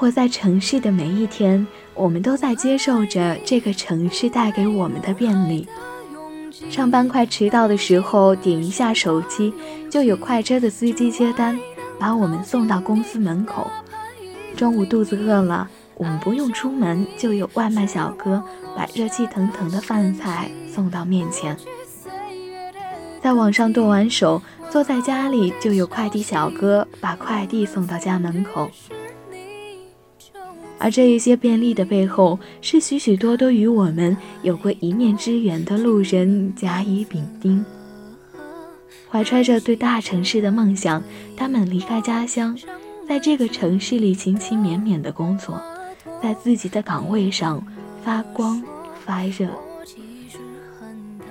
活在城市的每一天，我们都在接受着这个城市带给我们的便利。上班快迟到的时候，点一下手机，就有快车的司机接单，把我们送到公司门口。中午肚子饿了，我们不用出门，就有外卖小哥把热气腾腾的饭菜送到面前。在网上剁完手，坐在家里，就有快递小哥把快递送到家门口。而这一些便利的背后，是许许多多与我们有过一面之缘的路人甲乙丙丁，怀揣着对大城市的梦想，他们离开家乡，在这个城市里勤勤勉勉的工作，在自己的岗位上发光发热。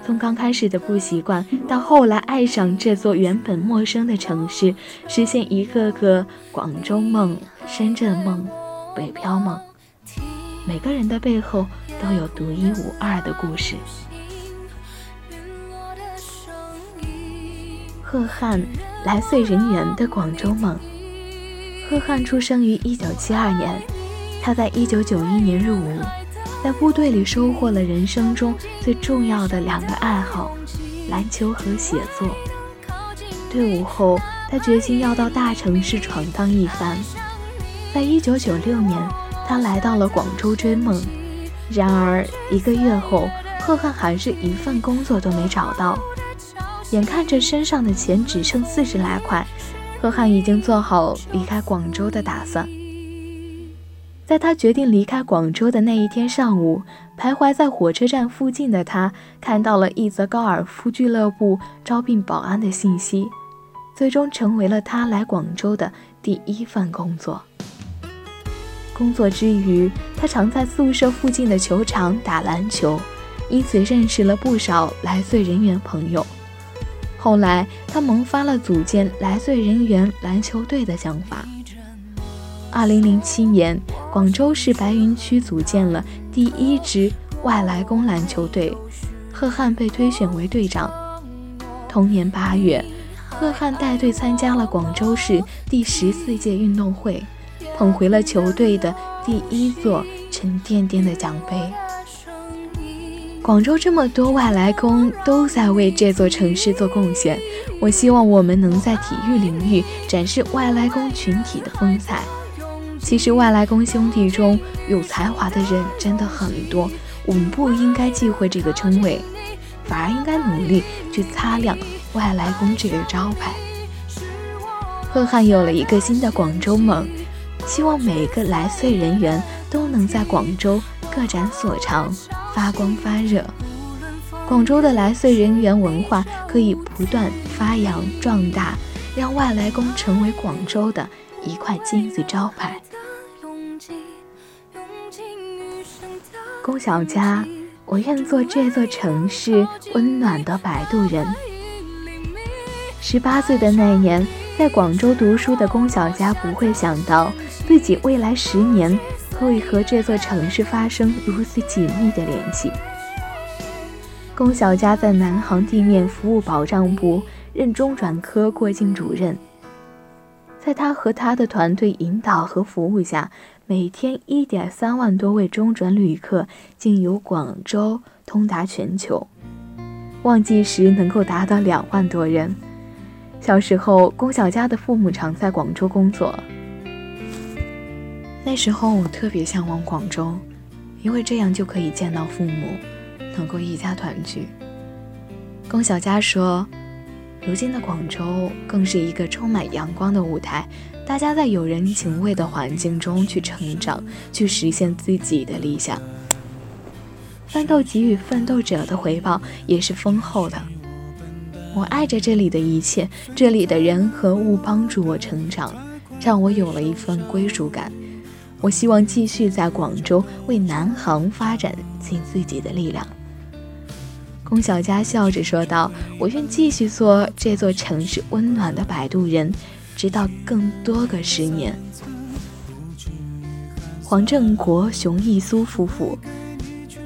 从刚开始的不习惯，到后来爱上这座原本陌生的城市，实现一个个广州梦、深圳梦。北漂梦，每个人的背后都有独一无二的故事。贺汉，来岁人缘的广州梦。贺汉出生于一九七二年，他在一九九一年入伍，在部队里收获了人生中最重要的两个爱好：篮球和写作。退伍后，他决心要到大城市闯荡一番。在一九九六年，他来到了广州追梦。然而一个月后，贺汉还是一份工作都没找到。眼看着身上的钱只剩四十来块，贺汉已经做好离开广州的打算。在他决定离开广州的那一天上午，徘徊在火车站附近的他看到了一则高尔夫俱乐部招聘保安的信息，最终成为了他来广州的第一份工作。工作之余，他常在宿舍附近的球场打篮球，因此认识了不少来穗人员朋友。后来，他萌发了组建来穗人员篮球队的想法。二零零七年，广州市白云区组建了第一支外来工篮球队，贺汉被推选为队长。同年八月，贺汉带队参加了广州市第十四届运动会。捧回了球队的第一座沉甸甸的奖杯。广州这么多外来工都在为这座城市做贡献，我希望我们能在体育领域展示外来工群体的风采。其实外来工兄弟中有才华的人真的很多，我们不应该忌讳这个称谓，反而应该努力去擦亮外来工这个招牌。贺汉有了一个新的广州梦。希望每个来穗人员都能在广州各展所长，发光发热。广州的来穗人员文化可以不断发扬壮大，让外来工成为广州的一块金字招牌。龚小佳，我愿做这座城市温暖的摆渡人。十八岁的那年，在广州读书的龚小佳不会想到。自己未来十年会和这座城市发生如此紧密的联系。龚小佳在南航地面服务保障部任中转科过境主任，在他和他的团队引导和服务下，每天一点三万多位中转旅客经由广州通达全球，旺季时能够达到两万多人。小时候，龚小佳的父母常在广州工作。那时候我特别向往广州，因为这样就可以见到父母，能够一家团聚。龚小佳说：“如今的广州更是一个充满阳光的舞台，大家在有人情味的环境中去成长，去实现自己的理想。奋斗给予奋斗者的回报也是丰厚的。我爱着这里的一切，这里的人和物帮助我成长，让我有了一份归属感。”我希望继续在广州为南航发展尽自己的力量。龚小佳笑着说道：“我愿继续做这座城市温暖的摆渡人，直到更多个十年。”黄正国、熊艺苏夫妇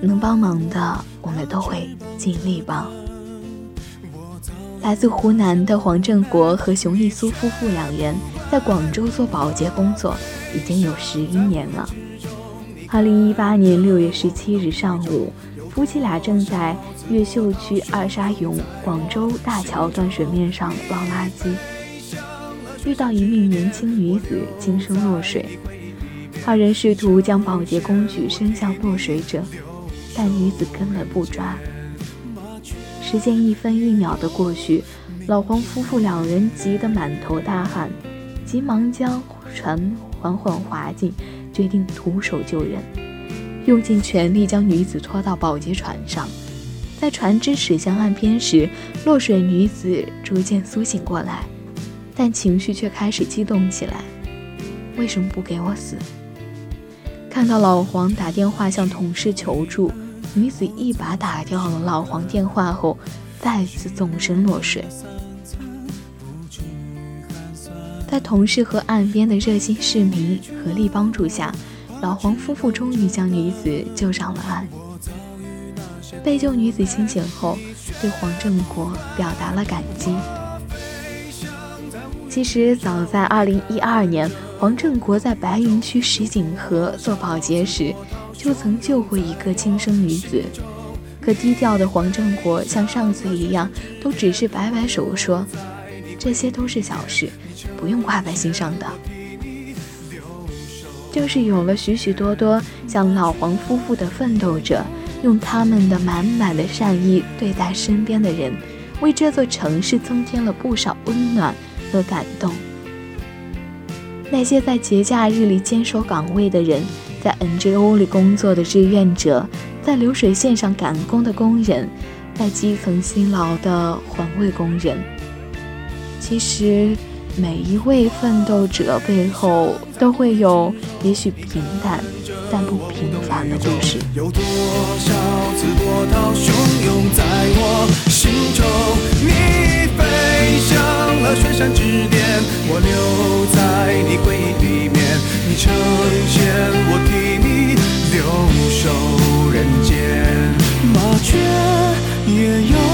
能帮忙的，我们都会尽力帮。来自湖南的黄正国和熊艺苏夫妇两人在广州做保洁工作。已经有十一年了。二零一八年六月十七日上午，夫妻俩正在越秀区二沙涌广州大桥段水面上捞垃圾，遇到一名年轻女子轻生落水。二人试图将保洁工具伸向落水者，但女子根本不抓。时间一分一秒的过去，老黄夫妇两人急得满头大汗，急忙将船缓缓划进，决定徒手救人，用尽全力将女子拖到保洁船上。在船只驶向岸边时，落水女子逐渐苏醒过来，但情绪却开始激动起来。为什么不给我死？看到老黄打电话向同事求助，女子一把打掉了老黄电话后，再次纵身落水。在同事和岸边的热心市民合力帮助下，老黄夫妇终于将女子救上了岸。被救女子清醒后，对黄正国表达了感激。其实，早在2012年。黄振国在白云区石井河做保洁时，就曾救过一个轻生女子。可低调的黄振国像上次一样，都只是摆摆手说：“这些都是小事，不用挂在心上的。”就是有了许许多多像老黄夫妇的奋斗者，用他们的满满的善意对待身边的人，为这座城市增添了不少温暖和感动。那些在节假日里坚守岗位的人，在 NGO 里工作的志愿者，在流水线上赶工的工人，在基层辛劳的环卫工人，其实每一位奋斗者背后都会有也许平淡但不平凡的故事。有多少次波涛汹涌在我心中，你雪山之巅我留在你回忆里面你成仙我替你留守人间。麻雀也有